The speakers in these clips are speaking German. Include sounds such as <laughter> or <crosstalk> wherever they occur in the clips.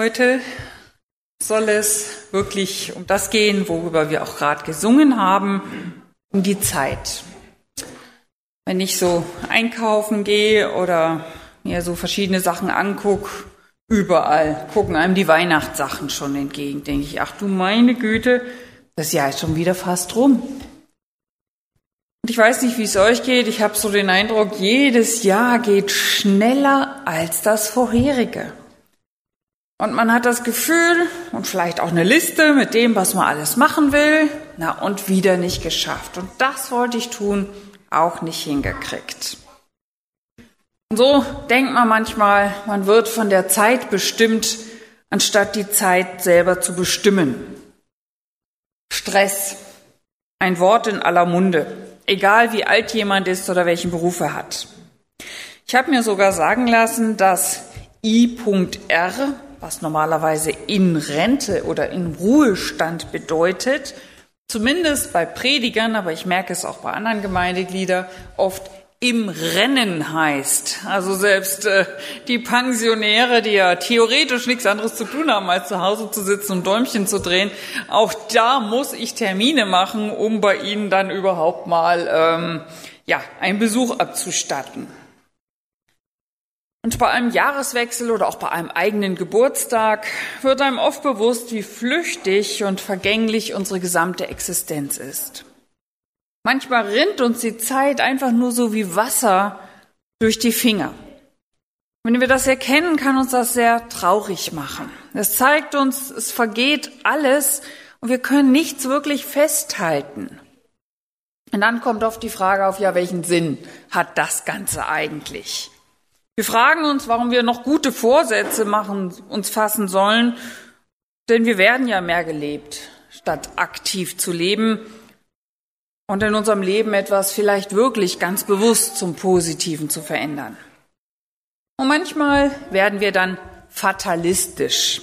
Heute soll es wirklich um das gehen, worüber wir auch gerade gesungen haben, um die Zeit. Wenn ich so einkaufen gehe oder mir so verschiedene Sachen angucke, überall gucken einem die Weihnachtssachen schon entgegen, denke ich, ach du meine Güte, das Jahr ist schon wieder fast rum. Und ich weiß nicht, wie es euch geht, ich habe so den Eindruck, jedes Jahr geht schneller als das vorherige. Und man hat das Gefühl und vielleicht auch eine Liste mit dem, was man alles machen will, na und wieder nicht geschafft. Und das wollte ich tun, auch nicht hingekriegt. Und so denkt man manchmal, man wird von der Zeit bestimmt, anstatt die Zeit selber zu bestimmen. Stress, ein Wort in aller Munde, egal wie alt jemand ist oder welchen Beruf er hat. Ich habe mir sogar sagen lassen, dass I.R was normalerweise in Rente oder in Ruhestand bedeutet, zumindest bei Predigern, aber ich merke es auch bei anderen Gemeindegliedern, oft im Rennen heißt. Also selbst äh, die Pensionäre, die ja theoretisch nichts anderes zu tun haben, als zu Hause zu sitzen und Däumchen zu drehen, auch da muss ich Termine machen, um bei ihnen dann überhaupt mal ähm, ja einen Besuch abzustatten. Und bei einem Jahreswechsel oder auch bei einem eigenen Geburtstag wird einem oft bewusst, wie flüchtig und vergänglich unsere gesamte Existenz ist. Manchmal rinnt uns die Zeit einfach nur so wie Wasser durch die Finger. Wenn wir das erkennen, kann uns das sehr traurig machen. Es zeigt uns, es vergeht alles und wir können nichts wirklich festhalten. Und dann kommt oft die Frage auf, ja, welchen Sinn hat das Ganze eigentlich? Wir fragen uns, warum wir noch gute Vorsätze machen, uns fassen sollen, denn wir werden ja mehr gelebt, statt aktiv zu leben und in unserem Leben etwas vielleicht wirklich ganz bewusst zum Positiven zu verändern. Und manchmal werden wir dann fatalistisch.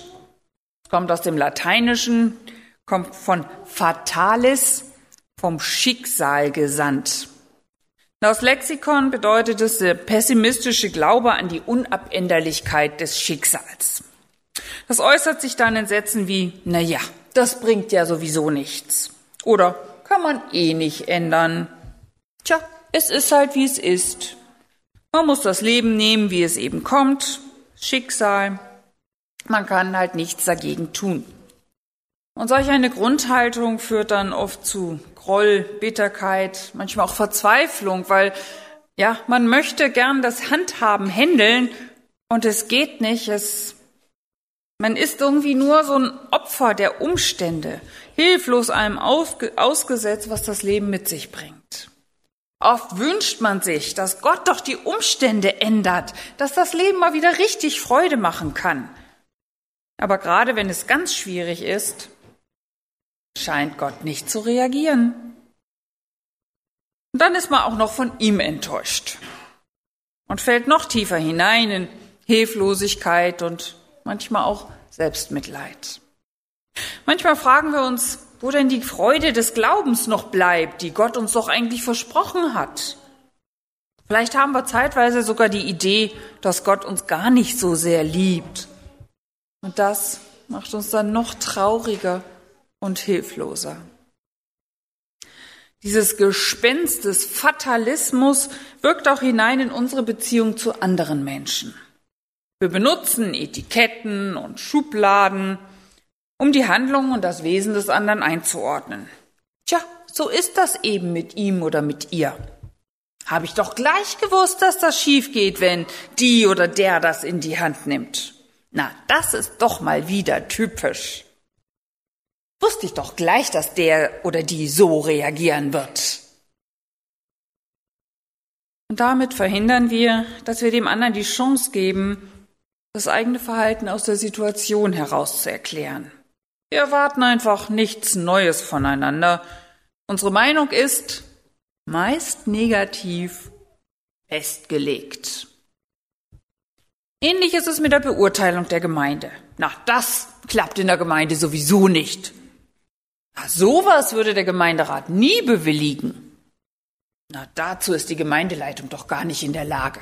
Kommt aus dem Lateinischen, kommt von fatalis, vom Schicksal gesandt. Aus Lexikon bedeutet es der pessimistische Glaube an die Unabänderlichkeit des Schicksals. Das äußert sich dann in Sätzen wie, na ja, das bringt ja sowieso nichts. Oder kann man eh nicht ändern. Tja, es ist halt wie es ist. Man muss das Leben nehmen, wie es eben kommt. Schicksal. Man kann halt nichts dagegen tun. Und solch eine Grundhaltung führt dann oft zu Groll, Bitterkeit, manchmal auch Verzweiflung, weil ja, man möchte gern das Handhaben händeln und es geht nicht. Es, man ist irgendwie nur so ein Opfer der Umstände, hilflos einem ausgesetzt, was das Leben mit sich bringt. Oft wünscht man sich, dass Gott doch die Umstände ändert, dass das Leben mal wieder richtig Freude machen kann. Aber gerade wenn es ganz schwierig ist, scheint Gott nicht zu reagieren. Und dann ist man auch noch von ihm enttäuscht und fällt noch tiefer hinein in Hilflosigkeit und manchmal auch Selbstmitleid. Manchmal fragen wir uns, wo denn die Freude des Glaubens noch bleibt, die Gott uns doch eigentlich versprochen hat. Vielleicht haben wir zeitweise sogar die Idee, dass Gott uns gar nicht so sehr liebt. Und das macht uns dann noch trauriger und hilfloser. Dieses Gespenst des Fatalismus wirkt auch hinein in unsere Beziehung zu anderen Menschen. Wir benutzen Etiketten und Schubladen, um die Handlung und das Wesen des anderen einzuordnen. Tja, so ist das eben mit ihm oder mit ihr. Habe ich doch gleich gewusst, dass das schief geht, wenn die oder der das in die Hand nimmt. Na, das ist doch mal wieder typisch. Wusste ich doch gleich, dass der oder die so reagieren wird. Und damit verhindern wir, dass wir dem anderen die Chance geben, das eigene Verhalten aus der Situation heraus zu erklären. Wir erwarten einfach nichts Neues voneinander. Unsere Meinung ist meist negativ festgelegt. Ähnlich ist es mit der Beurteilung der Gemeinde. Na, das klappt in der Gemeinde sowieso nicht. Na, sowas würde der Gemeinderat nie bewilligen. Na, dazu ist die Gemeindeleitung doch gar nicht in der Lage.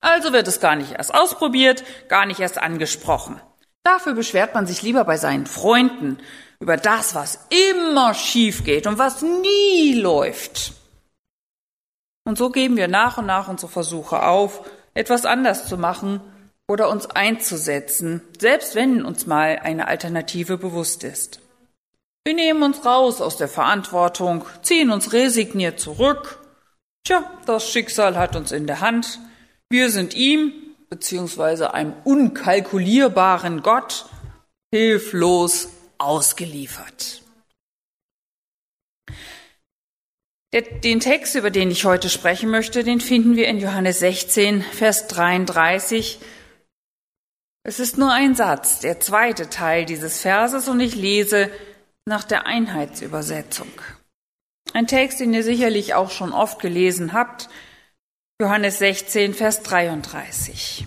Also wird es gar nicht erst ausprobiert, gar nicht erst angesprochen. Dafür beschwert man sich lieber bei seinen Freunden über das, was immer schief geht und was nie läuft. Und so geben wir nach und nach unsere Versuche auf, etwas anders zu machen oder uns einzusetzen, selbst wenn uns mal eine Alternative bewusst ist. Wir nehmen uns raus aus der Verantwortung, ziehen uns resigniert zurück. Tja, das Schicksal hat uns in der Hand. Wir sind ihm, beziehungsweise einem unkalkulierbaren Gott, hilflos ausgeliefert. Den Text, über den ich heute sprechen möchte, den finden wir in Johannes 16, Vers 33. Es ist nur ein Satz, der zweite Teil dieses Verses, und ich lese nach der Einheitsübersetzung. Ein Text, den ihr sicherlich auch schon oft gelesen habt, Johannes 16, Vers 33.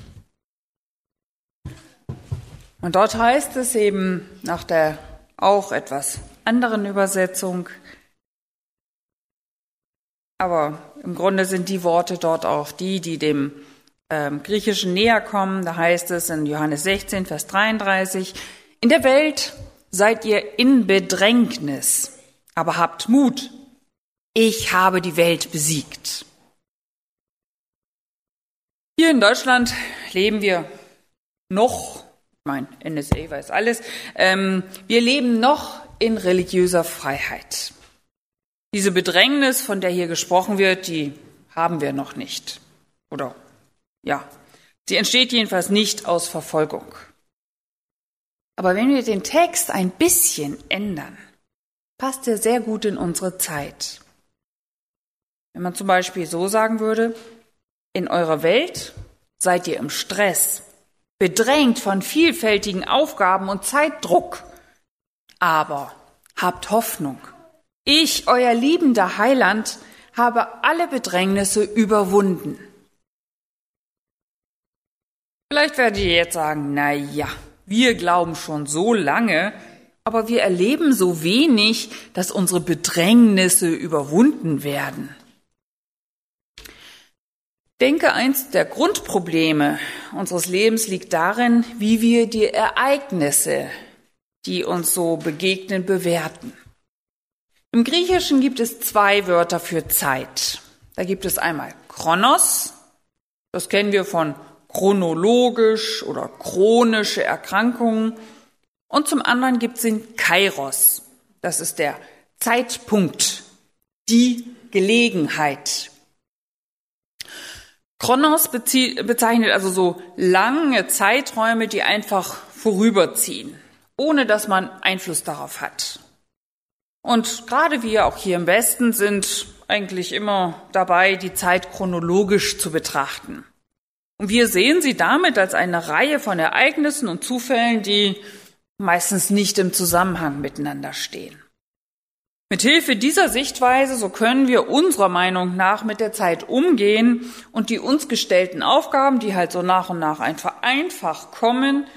Und dort heißt es eben nach der auch etwas anderen Übersetzung, aber im Grunde sind die Worte dort auch die, die dem ähm, Griechischen näher kommen. Da heißt es in Johannes 16, Vers 33, in der Welt seid ihr in Bedrängnis, aber habt Mut. Ich habe die Welt besiegt. Hier in Deutschland leben wir noch, mein NSA weiß alles, ähm, wir leben noch in religiöser Freiheit. Diese Bedrängnis, von der hier gesprochen wird, die haben wir noch nicht. Oder ja, sie entsteht jedenfalls nicht aus Verfolgung. Aber wenn wir den Text ein bisschen ändern, passt er sehr gut in unsere Zeit. Wenn man zum Beispiel so sagen würde, in eurer Welt seid ihr im Stress, bedrängt von vielfältigen Aufgaben und Zeitdruck, aber habt Hoffnung. Ich, euer liebender Heiland, habe alle Bedrängnisse überwunden. Vielleicht werdet ihr jetzt sagen, na ja, wir glauben schon so lange, aber wir erleben so wenig, dass unsere Bedrängnisse überwunden werden. Denke, eins der Grundprobleme unseres Lebens liegt darin, wie wir die Ereignisse, die uns so begegnen, bewerten. Im Griechischen gibt es zwei Wörter für Zeit. Da gibt es einmal Chronos, das kennen wir von chronologisch oder chronische Erkrankungen. Und zum anderen gibt es den Kairos, das ist der Zeitpunkt, die Gelegenheit. Chronos bezeichnet also so lange Zeiträume, die einfach vorüberziehen, ohne dass man Einfluss darauf hat. Und gerade wir auch hier im Westen sind eigentlich immer dabei, die Zeit chronologisch zu betrachten. Und wir sehen sie damit als eine Reihe von Ereignissen und Zufällen, die meistens nicht im Zusammenhang miteinander stehen. Mithilfe dieser Sichtweise, so können wir unserer Meinung nach mit der Zeit umgehen und die uns gestellten Aufgaben, die halt so nach und nach einfach einfach kommen,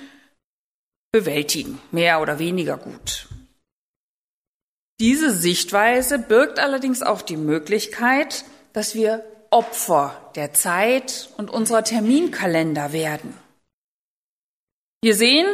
bewältigen, mehr oder weniger gut. Diese Sichtweise birgt allerdings auch die Möglichkeit, dass wir Opfer der Zeit und unserer Terminkalender werden. Wir sehen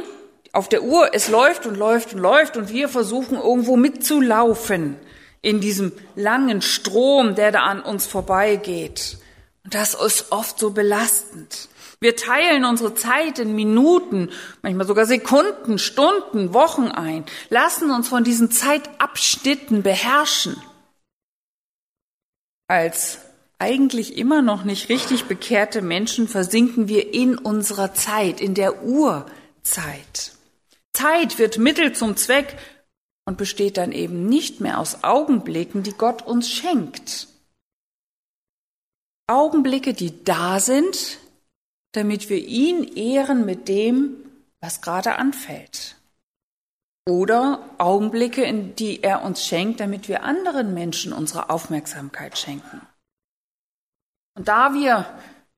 auf der Uhr, es läuft und läuft und läuft und wir versuchen irgendwo mitzulaufen in diesem langen Strom, der da an uns vorbeigeht. Und das ist oft so belastend. Wir teilen unsere Zeit in Minuten, manchmal sogar Sekunden, Stunden, Wochen ein, lassen uns von diesen Zeitabschnitten beherrschen. Als eigentlich immer noch nicht richtig bekehrte Menschen versinken wir in unserer Zeit, in der Urzeit. Zeit wird Mittel zum Zweck und besteht dann eben nicht mehr aus Augenblicken, die Gott uns schenkt. Augenblicke, die da sind, damit wir ihn ehren mit dem, was gerade anfällt. Oder Augenblicke, in die er uns schenkt, damit wir anderen Menschen unsere Aufmerksamkeit schenken. Und da wir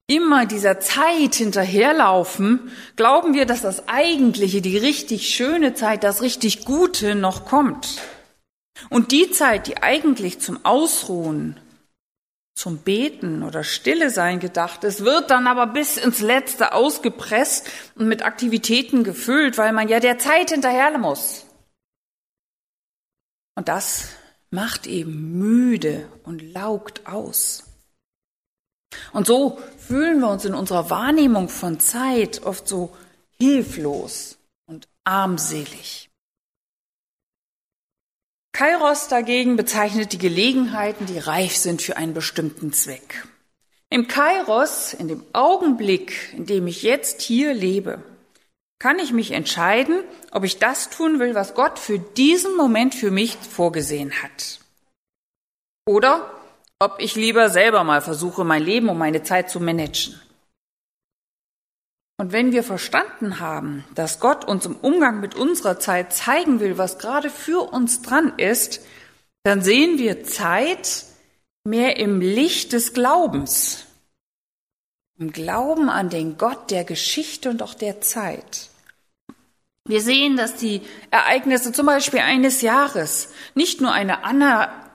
immer dieser Zeit hinterherlaufen, glauben wir, dass das Eigentliche, die richtig schöne Zeit, das richtig Gute noch kommt. Und die Zeit, die eigentlich zum Ausruhen zum Beten oder Stille sein gedacht ist, wird dann aber bis ins Letzte ausgepresst und mit Aktivitäten gefüllt, weil man ja der Zeit hinterher muss. Und das macht eben müde und laugt aus. Und so fühlen wir uns in unserer Wahrnehmung von Zeit oft so hilflos und armselig. Kairos dagegen bezeichnet die Gelegenheiten, die reif sind für einen bestimmten Zweck. Im Kairos, in dem Augenblick, in dem ich jetzt hier lebe, kann ich mich entscheiden, ob ich das tun will, was Gott für diesen Moment für mich vorgesehen hat. Oder ob ich lieber selber mal versuche, mein Leben und meine Zeit zu managen. Und wenn wir verstanden haben, dass Gott uns im Umgang mit unserer Zeit zeigen will, was gerade für uns dran ist, dann sehen wir Zeit mehr im Licht des Glaubens. Im Glauben an den Gott der Geschichte und auch der Zeit. Wir sehen, dass die Ereignisse zum Beispiel eines Jahres nicht nur eine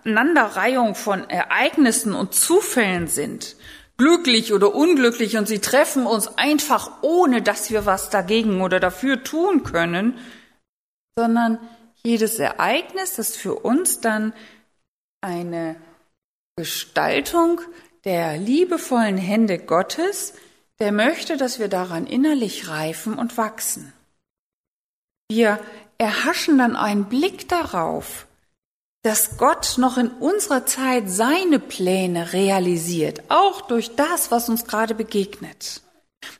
Aneinanderreihung von Ereignissen und Zufällen sind, glücklich oder unglücklich und sie treffen uns einfach ohne, dass wir was dagegen oder dafür tun können, sondern jedes Ereignis ist für uns dann eine Gestaltung der liebevollen Hände Gottes, der möchte, dass wir daran innerlich reifen und wachsen. Wir erhaschen dann einen Blick darauf, dass Gott noch in unserer Zeit seine Pläne realisiert, auch durch das, was uns gerade begegnet.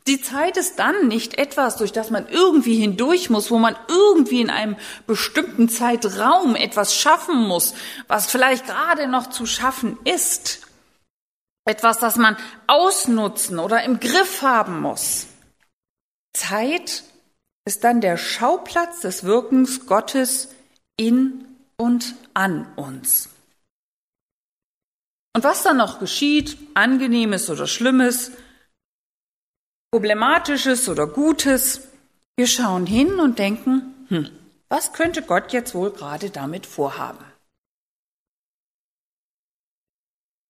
Die Zeit ist dann nicht etwas, durch das man irgendwie hindurch muss, wo man irgendwie in einem bestimmten Zeitraum etwas schaffen muss, was vielleicht gerade noch zu schaffen ist. Etwas, das man ausnutzen oder im Griff haben muss. Zeit ist dann der Schauplatz des Wirkens Gottes in und an uns. Und was dann noch geschieht, angenehmes oder schlimmes, problematisches oder gutes, wir schauen hin und denken, hm, was könnte Gott jetzt wohl gerade damit vorhaben?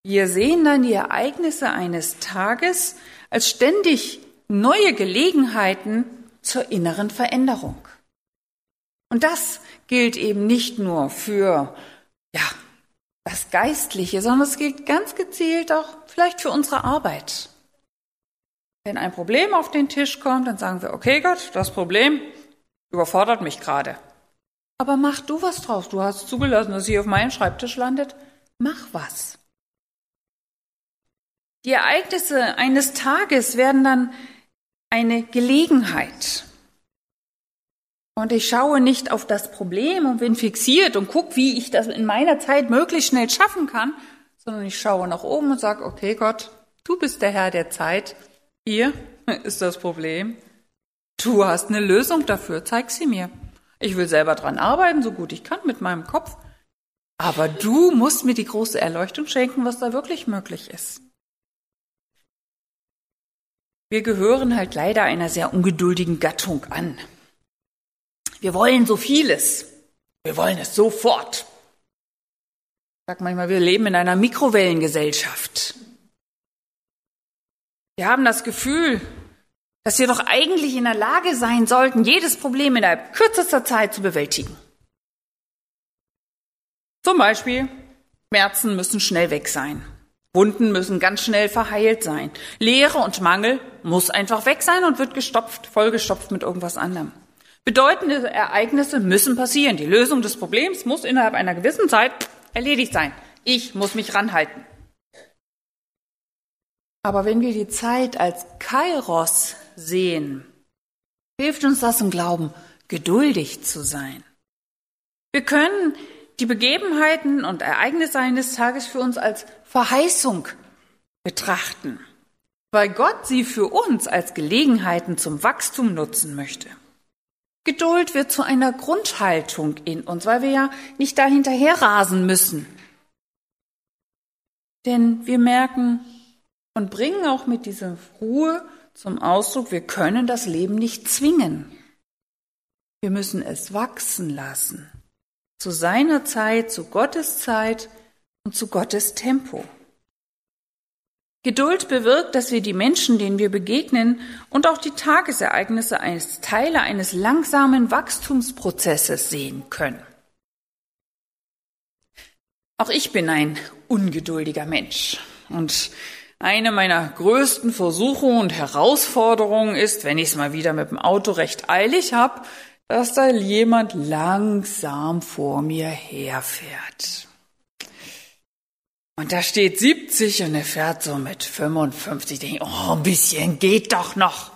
Wir sehen dann die Ereignisse eines Tages als ständig neue Gelegenheiten zur inneren Veränderung. Und das gilt eben nicht nur für, ja, das Geistliche, sondern es gilt ganz gezielt auch vielleicht für unsere Arbeit. Wenn ein Problem auf den Tisch kommt, dann sagen wir, okay Gott, das Problem überfordert mich gerade. Aber mach du was draus. Du hast zugelassen, dass sie auf meinem Schreibtisch landet. Mach was. Die Ereignisse eines Tages werden dann eine Gelegenheit. Und ich schaue nicht auf das Problem und bin fixiert und gucke, wie ich das in meiner Zeit möglichst schnell schaffen kann, sondern ich schaue nach oben und sage, okay Gott, du bist der Herr der Zeit. Hier <laughs> ist das Problem. Du hast eine Lösung dafür, zeig sie mir. Ich will selber dran arbeiten, so gut ich kann mit meinem Kopf. Aber du musst mir die große Erleuchtung schenken, was da wirklich möglich ist. Wir gehören halt leider einer sehr ungeduldigen Gattung an. Wir wollen so vieles. Wir wollen es sofort. Ich sag manchmal, wir leben in einer Mikrowellengesellschaft. Wir haben das Gefühl, dass wir doch eigentlich in der Lage sein sollten, jedes Problem innerhalb kürzester Zeit zu bewältigen. Zum Beispiel, Schmerzen müssen schnell weg sein. Wunden müssen ganz schnell verheilt sein. Leere und Mangel muss einfach weg sein und wird gestopft, vollgestopft mit irgendwas anderem. Bedeutende Ereignisse müssen passieren. Die Lösung des Problems muss innerhalb einer gewissen Zeit erledigt sein. Ich muss mich ranhalten. Aber wenn wir die Zeit als Kairos sehen, hilft uns das im Glauben, geduldig zu sein. Wir können die Begebenheiten und Ereignisse eines Tages für uns als Verheißung betrachten, weil Gott sie für uns als Gelegenheiten zum Wachstum nutzen möchte. Geduld wird zu einer Grundhaltung in uns, weil wir ja nicht da hinterher rasen müssen. Denn wir merken und bringen auch mit dieser Ruhe zum Ausdruck, wir können das Leben nicht zwingen. Wir müssen es wachsen lassen. Zu seiner Zeit, zu Gottes Zeit und zu Gottes Tempo. Geduld bewirkt, dass wir die Menschen, denen wir begegnen und auch die Tagesereignisse als Teile eines langsamen Wachstumsprozesses sehen können. Auch ich bin ein ungeduldiger Mensch und eine meiner größten Versuchungen und Herausforderungen ist, wenn ich es mal wieder mit dem Auto recht eilig habe, dass da jemand langsam vor mir herfährt. Und da steht 70 und er fährt so mit 55. Ich denke, oh, ein bisschen geht doch noch.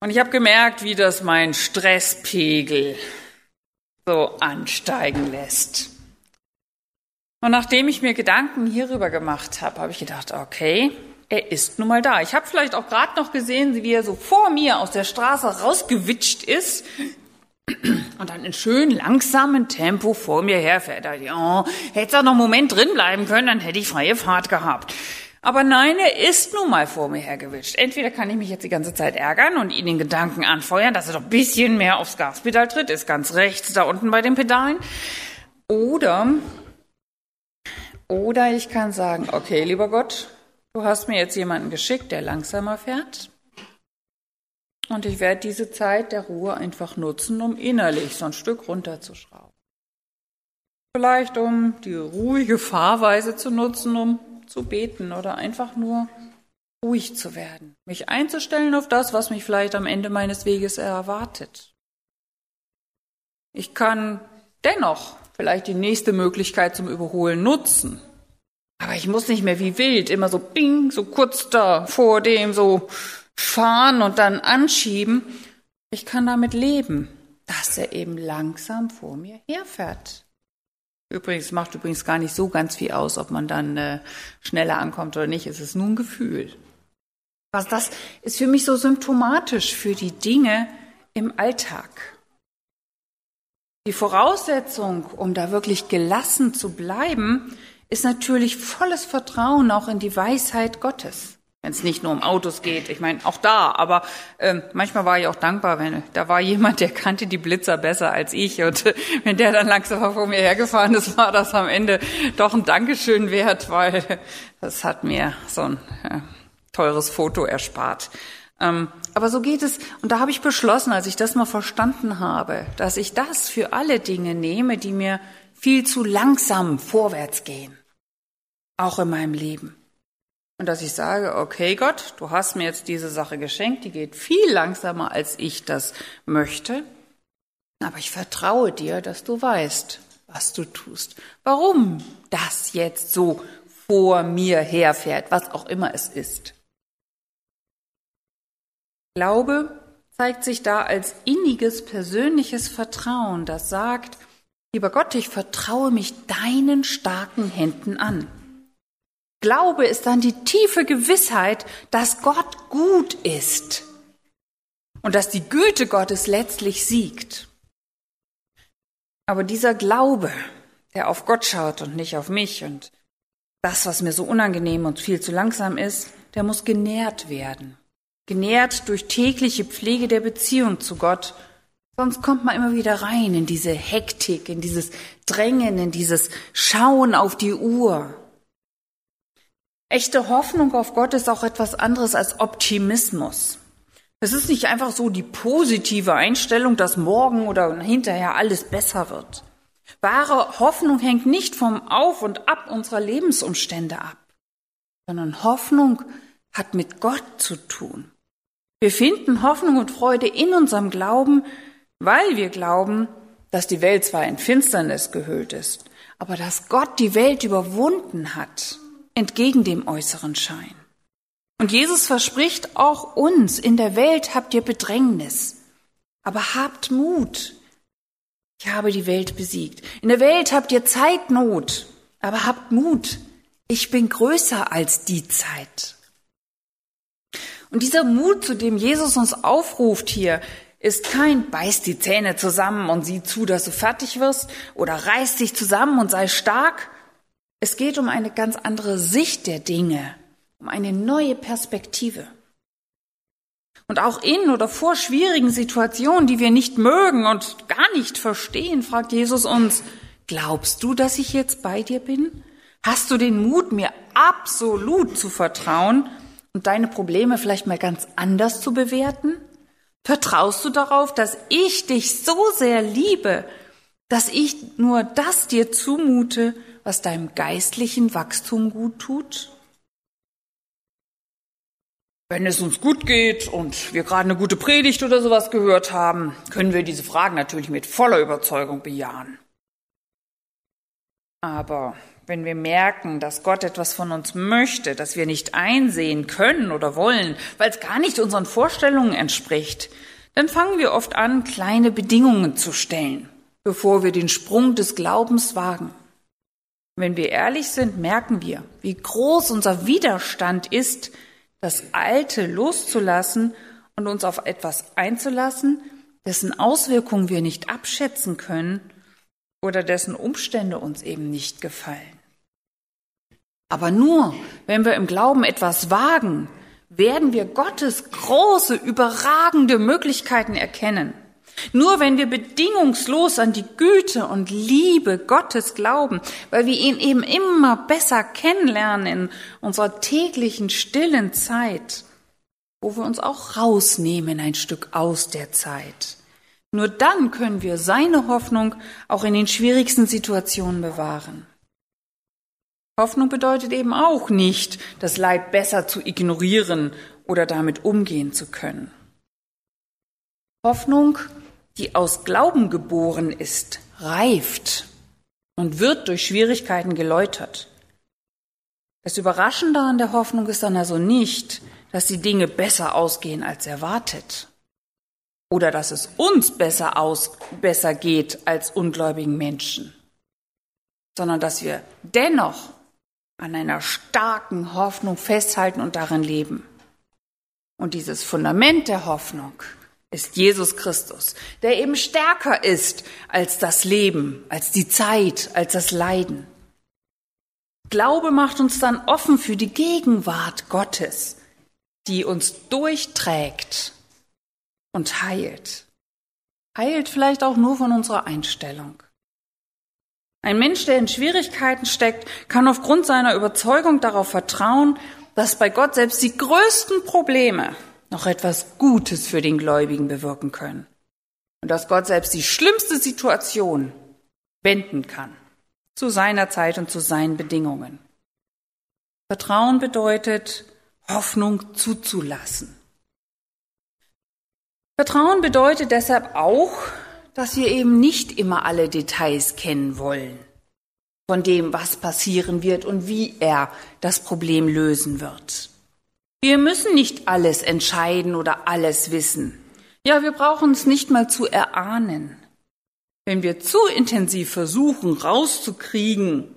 Und ich habe gemerkt, wie das mein Stresspegel so ansteigen lässt. Und nachdem ich mir Gedanken hierüber gemacht habe, habe ich gedacht, okay, er ist nun mal da. Ich habe vielleicht auch gerade noch gesehen, wie er so vor mir aus der Straße rausgewitscht ist und dann in schön langsamem Tempo vor mir herfährt. Oh, hätte er noch einen Moment drin bleiben können, dann hätte ich freie Fahrt gehabt. Aber nein, er ist nun mal vor mir hergewitscht. Entweder kann ich mich jetzt die ganze Zeit ärgern und ihn den Gedanken anfeuern, dass er doch ein bisschen mehr aufs Gaspedal tritt, ist ganz rechts da unten bei den Pedalen. Oder, oder ich kann sagen, okay, lieber Gott, du hast mir jetzt jemanden geschickt, der langsamer fährt. Und ich werde diese Zeit der Ruhe einfach nutzen, um innerlich so ein Stück runterzuschrauben. Vielleicht um die ruhige Fahrweise zu nutzen, um zu beten oder einfach nur ruhig zu werden, mich einzustellen auf das, was mich vielleicht am Ende meines Weges erwartet. Ich kann dennoch vielleicht die nächste Möglichkeit zum Überholen nutzen. Aber ich muss nicht mehr wie wild immer so bing, so kurz da vor dem, so fahren und dann anschieben. Ich kann damit leben, dass er eben langsam vor mir herfährt. Übrigens macht übrigens gar nicht so ganz viel aus, ob man dann äh, schneller ankommt oder nicht. Es ist nur ein Gefühl. Was das ist für mich so symptomatisch für die Dinge im Alltag. Die Voraussetzung, um da wirklich gelassen zu bleiben, ist natürlich volles Vertrauen auch in die Weisheit Gottes wenn es nicht nur um Autos geht. Ich meine, auch da, aber ähm, manchmal war ich auch dankbar, wenn da war jemand, der kannte die Blitzer besser als ich und <laughs> wenn der dann langsam vor mir hergefahren ist, war das am Ende doch ein Dankeschön wert, weil das hat mir so ein äh, teures Foto erspart. Ähm, aber so geht es, und da habe ich beschlossen, als ich das mal verstanden habe, dass ich das für alle Dinge nehme, die mir viel zu langsam vorwärts gehen, auch in meinem Leben. Und dass ich sage, okay Gott, du hast mir jetzt diese Sache geschenkt, die geht viel langsamer, als ich das möchte. Aber ich vertraue dir, dass du weißt, was du tust. Warum das jetzt so vor mir herfährt, was auch immer es ist. Glaube zeigt sich da als inniges persönliches Vertrauen, das sagt, lieber Gott, ich vertraue mich deinen starken Händen an. Glaube ist dann die tiefe Gewissheit, dass Gott gut ist und dass die Güte Gottes letztlich siegt. Aber dieser Glaube, der auf Gott schaut und nicht auf mich und das, was mir so unangenehm und viel zu langsam ist, der muss genährt werden. Genährt durch tägliche Pflege der Beziehung zu Gott. Sonst kommt man immer wieder rein in diese Hektik, in dieses Drängen, in dieses Schauen auf die Uhr. Echte Hoffnung auf Gott ist auch etwas anderes als Optimismus. Es ist nicht einfach so die positive Einstellung, dass morgen oder hinterher alles besser wird. Wahre Hoffnung hängt nicht vom Auf und Ab unserer Lebensumstände ab, sondern Hoffnung hat mit Gott zu tun. Wir finden Hoffnung und Freude in unserem Glauben, weil wir glauben, dass die Welt zwar in Finsternis gehüllt ist, aber dass Gott die Welt überwunden hat entgegen dem äußeren Schein. Und Jesus verspricht auch uns, in der Welt habt ihr Bedrängnis, aber habt Mut. Ich habe die Welt besiegt. In der Welt habt ihr Zeitnot, aber habt Mut. Ich bin größer als die Zeit. Und dieser Mut, zu dem Jesus uns aufruft hier, ist kein beiß die Zähne zusammen und sieh zu, dass du fertig wirst oder reiß dich zusammen und sei stark, es geht um eine ganz andere Sicht der Dinge, um eine neue Perspektive. Und auch in oder vor schwierigen Situationen, die wir nicht mögen und gar nicht verstehen, fragt Jesus uns, glaubst du, dass ich jetzt bei dir bin? Hast du den Mut, mir absolut zu vertrauen und deine Probleme vielleicht mal ganz anders zu bewerten? Vertraust du darauf, dass ich dich so sehr liebe, dass ich nur das dir zumute, was deinem geistlichen Wachstum gut tut? Wenn es uns gut geht und wir gerade eine gute Predigt oder sowas gehört haben, können wir diese Fragen natürlich mit voller Überzeugung bejahen. Aber wenn wir merken, dass Gott etwas von uns möchte, das wir nicht einsehen können oder wollen, weil es gar nicht unseren Vorstellungen entspricht, dann fangen wir oft an, kleine Bedingungen zu stellen, bevor wir den Sprung des Glaubens wagen. Wenn wir ehrlich sind, merken wir, wie groß unser Widerstand ist, das Alte loszulassen und uns auf etwas einzulassen, dessen Auswirkungen wir nicht abschätzen können oder dessen Umstände uns eben nicht gefallen. Aber nur, wenn wir im Glauben etwas wagen, werden wir Gottes große, überragende Möglichkeiten erkennen. Nur wenn wir bedingungslos an die Güte und Liebe Gottes glauben, weil wir ihn eben immer besser kennenlernen in unserer täglichen stillen Zeit, wo wir uns auch rausnehmen ein Stück aus der Zeit. Nur dann können wir seine Hoffnung auch in den schwierigsten Situationen bewahren. Hoffnung bedeutet eben auch nicht, das Leid besser zu ignorieren oder damit umgehen zu können. Hoffnung, die aus Glauben geboren ist, reift und wird durch Schwierigkeiten geläutert. Das Überraschende an der Hoffnung ist dann also nicht, dass die Dinge besser ausgehen als erwartet oder dass es uns besser aus, besser geht als ungläubigen Menschen, sondern dass wir dennoch an einer starken Hoffnung festhalten und darin leben. Und dieses Fundament der Hoffnung ist Jesus Christus, der eben stärker ist als das Leben, als die Zeit, als das Leiden. Glaube macht uns dann offen für die Gegenwart Gottes, die uns durchträgt und heilt. Heilt vielleicht auch nur von unserer Einstellung. Ein Mensch, der in Schwierigkeiten steckt, kann aufgrund seiner Überzeugung darauf vertrauen, dass bei Gott selbst die größten Probleme noch etwas Gutes für den Gläubigen bewirken können. Und dass Gott selbst die schlimmste Situation wenden kann. Zu seiner Zeit und zu seinen Bedingungen. Vertrauen bedeutet, Hoffnung zuzulassen. Vertrauen bedeutet deshalb auch, dass wir eben nicht immer alle Details kennen wollen von dem, was passieren wird und wie er das Problem lösen wird. Wir müssen nicht alles entscheiden oder alles wissen. Ja, wir brauchen es nicht mal zu erahnen. Wenn wir zu intensiv versuchen, rauszukriegen,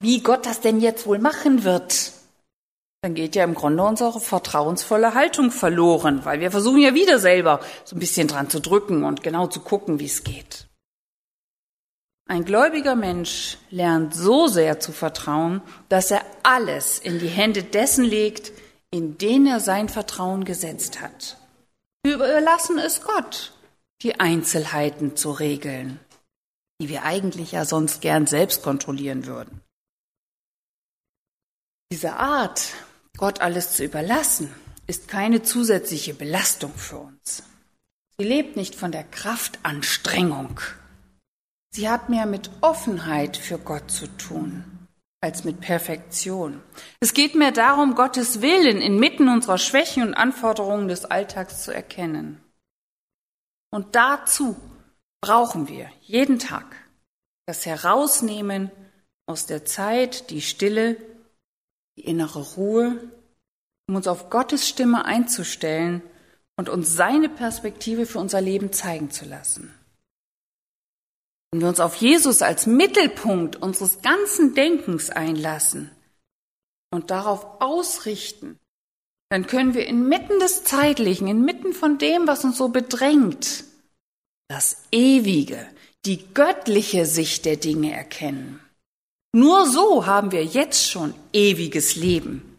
wie Gott das denn jetzt wohl machen wird, dann geht ja im Grunde unsere vertrauensvolle Haltung verloren, weil wir versuchen ja wieder selber so ein bisschen dran zu drücken und genau zu gucken, wie es geht. Ein gläubiger Mensch lernt so sehr zu vertrauen, dass er alles in die Hände dessen legt, in den er sein Vertrauen gesetzt hat. Wir überlassen es Gott, die Einzelheiten zu regeln, die wir eigentlich ja sonst gern selbst kontrollieren würden. Diese Art, Gott alles zu überlassen, ist keine zusätzliche Belastung für uns. Sie lebt nicht von der Kraftanstrengung. Sie hat mehr mit Offenheit für Gott zu tun als mit Perfektion. Es geht mehr darum, Gottes Willen inmitten unserer Schwächen und Anforderungen des Alltags zu erkennen. Und dazu brauchen wir jeden Tag das Herausnehmen aus der Zeit, die Stille, die innere Ruhe, um uns auf Gottes Stimme einzustellen und uns seine Perspektive für unser Leben zeigen zu lassen. Wenn wir uns auf Jesus als Mittelpunkt unseres ganzen Denkens einlassen und darauf ausrichten, dann können wir inmitten des Zeitlichen, inmitten von dem, was uns so bedrängt, das Ewige, die göttliche Sicht der Dinge erkennen. Nur so haben wir jetzt schon ewiges Leben,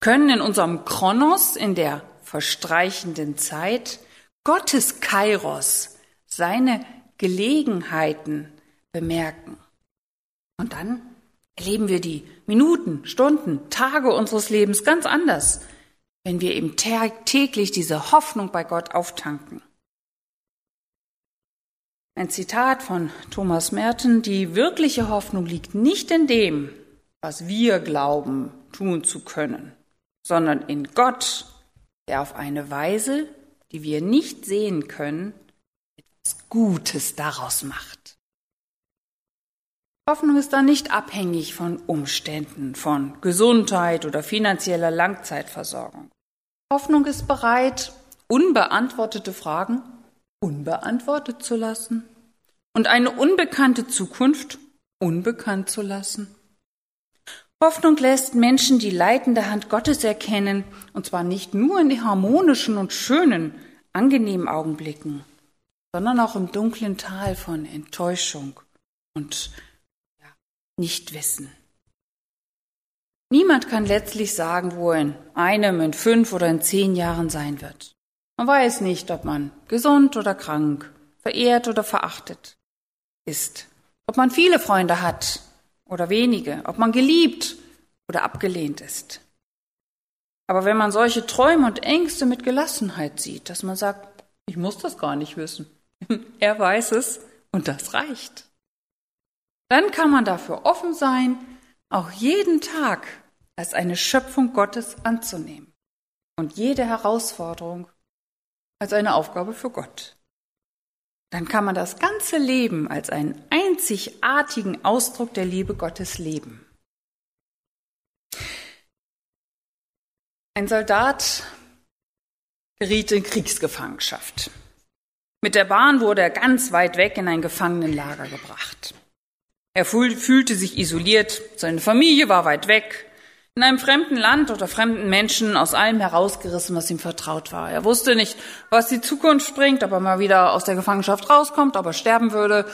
können in unserem Kronos, in der verstreichenden Zeit, Gottes Kairos, seine Gelegenheiten bemerken. Und dann erleben wir die Minuten, Stunden, Tage unseres Lebens ganz anders, wenn wir eben täglich diese Hoffnung bei Gott auftanken. Ein Zitat von Thomas Merton, die wirkliche Hoffnung liegt nicht in dem, was wir glauben tun zu können, sondern in Gott, der auf eine Weise, die wir nicht sehen können, Gutes daraus macht. Hoffnung ist dann nicht abhängig von Umständen, von Gesundheit oder finanzieller Langzeitversorgung. Hoffnung ist bereit, unbeantwortete Fragen unbeantwortet zu lassen und eine unbekannte Zukunft unbekannt zu lassen. Hoffnung lässt Menschen die leitende Hand Gottes erkennen, und zwar nicht nur in harmonischen und schönen, angenehmen Augenblicken, sondern auch im dunklen Tal von Enttäuschung und ja, Nichtwissen. Niemand kann letztlich sagen, wo er in einem, in fünf oder in zehn Jahren sein wird. Man weiß nicht, ob man gesund oder krank, verehrt oder verachtet ist, ob man viele Freunde hat oder wenige, ob man geliebt oder abgelehnt ist. Aber wenn man solche Träume und Ängste mit Gelassenheit sieht, dass man sagt, ich muss das gar nicht wissen, <laughs> er weiß es und das reicht, dann kann man dafür offen sein, auch jeden Tag als eine Schöpfung Gottes anzunehmen und jede Herausforderung als eine Aufgabe für Gott. Dann kann man das ganze Leben als einen einzigartigen Ausdruck der Liebe Gottes leben. Ein Soldat geriet in Kriegsgefangenschaft. Mit der Bahn wurde er ganz weit weg in ein Gefangenenlager gebracht. Er fühlte sich isoliert, seine Familie war weit weg, in einem fremden Land oder fremden Menschen aus allem herausgerissen, was ihm vertraut war. Er wusste nicht, was die Zukunft bringt, ob er mal wieder aus der Gefangenschaft rauskommt, ob er sterben würde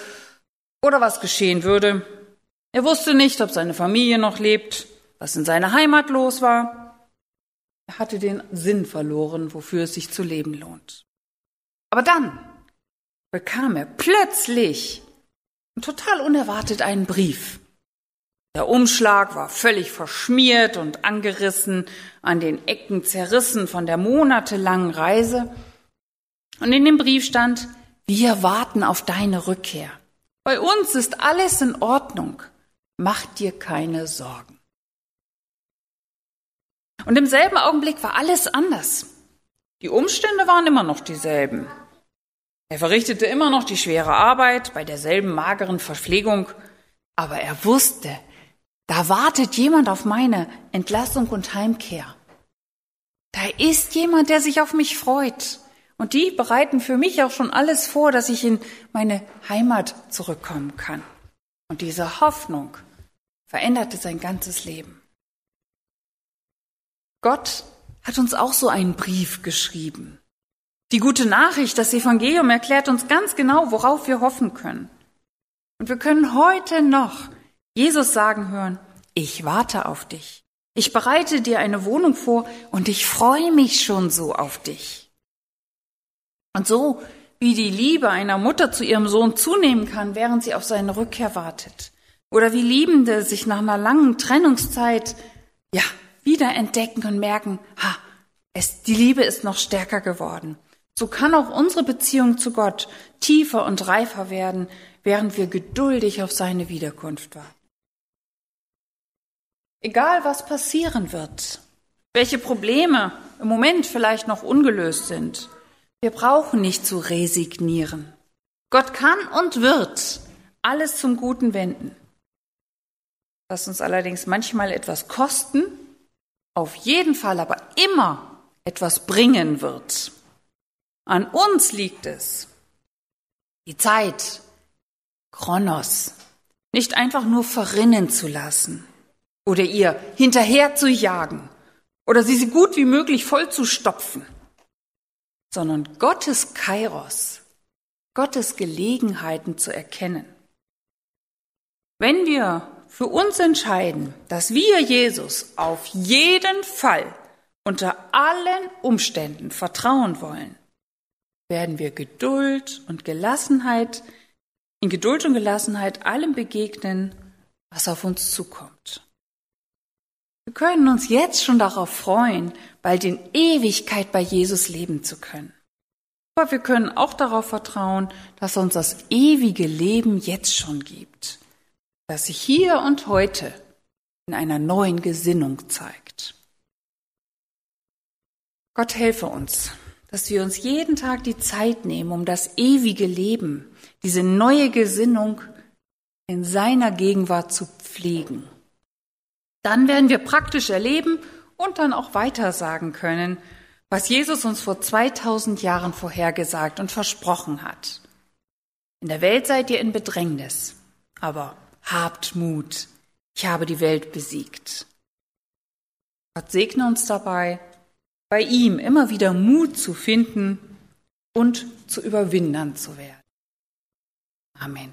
oder was geschehen würde. Er wusste nicht, ob seine Familie noch lebt, was in seiner Heimat los war. Er hatte den Sinn verloren, wofür es sich zu leben lohnt. Aber dann bekam er plötzlich total unerwartet einen Brief der Umschlag war völlig verschmiert und angerissen, an den Ecken zerrissen von der monatelangen Reise. Und in dem Brief stand, wir warten auf deine Rückkehr. Bei uns ist alles in Ordnung. Mach dir keine Sorgen. Und im selben Augenblick war alles anders. Die Umstände waren immer noch dieselben. Er verrichtete immer noch die schwere Arbeit bei derselben mageren Verpflegung, aber er wusste, da wartet jemand auf meine Entlassung und Heimkehr. Da ist jemand, der sich auf mich freut. Und die bereiten für mich auch schon alles vor, dass ich in meine Heimat zurückkommen kann. Und diese Hoffnung veränderte sein ganzes Leben. Gott hat uns auch so einen Brief geschrieben. Die gute Nachricht, das Evangelium erklärt uns ganz genau, worauf wir hoffen können. Und wir können heute noch Jesus sagen hören, ich warte auf dich. Ich bereite dir eine Wohnung vor und ich freue mich schon so auf dich. Und so wie die Liebe einer Mutter zu ihrem Sohn zunehmen kann, während sie auf seine Rückkehr wartet. Oder wie Liebende sich nach einer langen Trennungszeit, ja, wieder entdecken und merken, ha, es, die Liebe ist noch stärker geworden. So kann auch unsere Beziehung zu Gott tiefer und reifer werden, während wir geduldig auf seine Wiederkunft warten. Egal was passieren wird, welche Probleme im Moment vielleicht noch ungelöst sind, wir brauchen nicht zu resignieren. Gott kann und wird alles zum Guten wenden. Was uns allerdings manchmal etwas kosten, auf jeden Fall aber immer etwas bringen wird. An uns liegt es, die Zeit, Kronos, nicht einfach nur verrinnen zu lassen oder ihr hinterher zu jagen oder sie so gut wie möglich voll zu stopfen, sondern Gottes Kairos, Gottes Gelegenheiten zu erkennen. Wenn wir für uns entscheiden, dass wir Jesus auf jeden Fall unter allen Umständen vertrauen wollen, werden wir Geduld und Gelassenheit, in Geduld und Gelassenheit allem begegnen, was auf uns zukommt. Wir können uns jetzt schon darauf freuen, bald in Ewigkeit bei Jesus leben zu können. Aber wir können auch darauf vertrauen, dass er uns das ewige Leben jetzt schon gibt, das sich hier und heute in einer neuen Gesinnung zeigt. Gott helfe uns, dass wir uns jeden Tag die Zeit nehmen, um das ewige Leben, diese neue Gesinnung in seiner Gegenwart zu pflegen. Dann werden wir praktisch erleben und dann auch weitersagen können, was Jesus uns vor 2000 Jahren vorhergesagt und versprochen hat. In der Welt seid ihr in Bedrängnis, aber habt Mut, ich habe die Welt besiegt. Gott segne uns dabei, bei ihm immer wieder Mut zu finden und zu Überwindern zu werden. Amen.